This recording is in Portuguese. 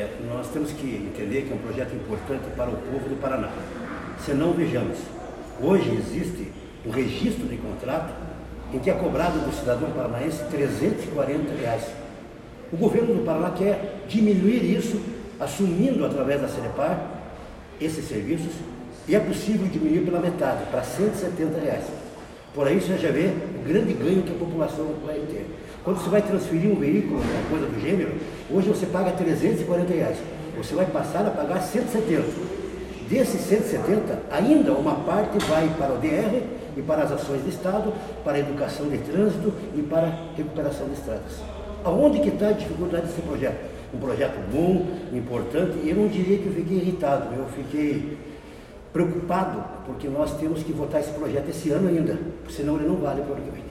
É, nós temos que entender que é um projeto importante para o povo do Paraná. Senão, vejamos, hoje existe um registro de contrato em que é cobrado do cidadão paranaense 340 reais. O governo do Paraná quer diminuir isso, assumindo através da Celepar esses serviços, e é possível diminuir pela metade, para 170 reais. Por aí você já vê o grande ganho que a população vai ter. Quando você vai transferir um veículo, uma coisa do gênero, hoje você paga 340 reais. Você vai passar a pagar 170. Desses 170, ainda uma parte vai para o DR e para as ações do Estado, para a educação de trânsito e para a recuperação de estradas. Aonde que está a dificuldade desse projeto? Um projeto bom, importante, e eu não diria que eu fiquei irritado, eu fiquei preocupado, porque nós temos que votar esse projeto esse ano ainda, senão ele não vale para o ano que vem.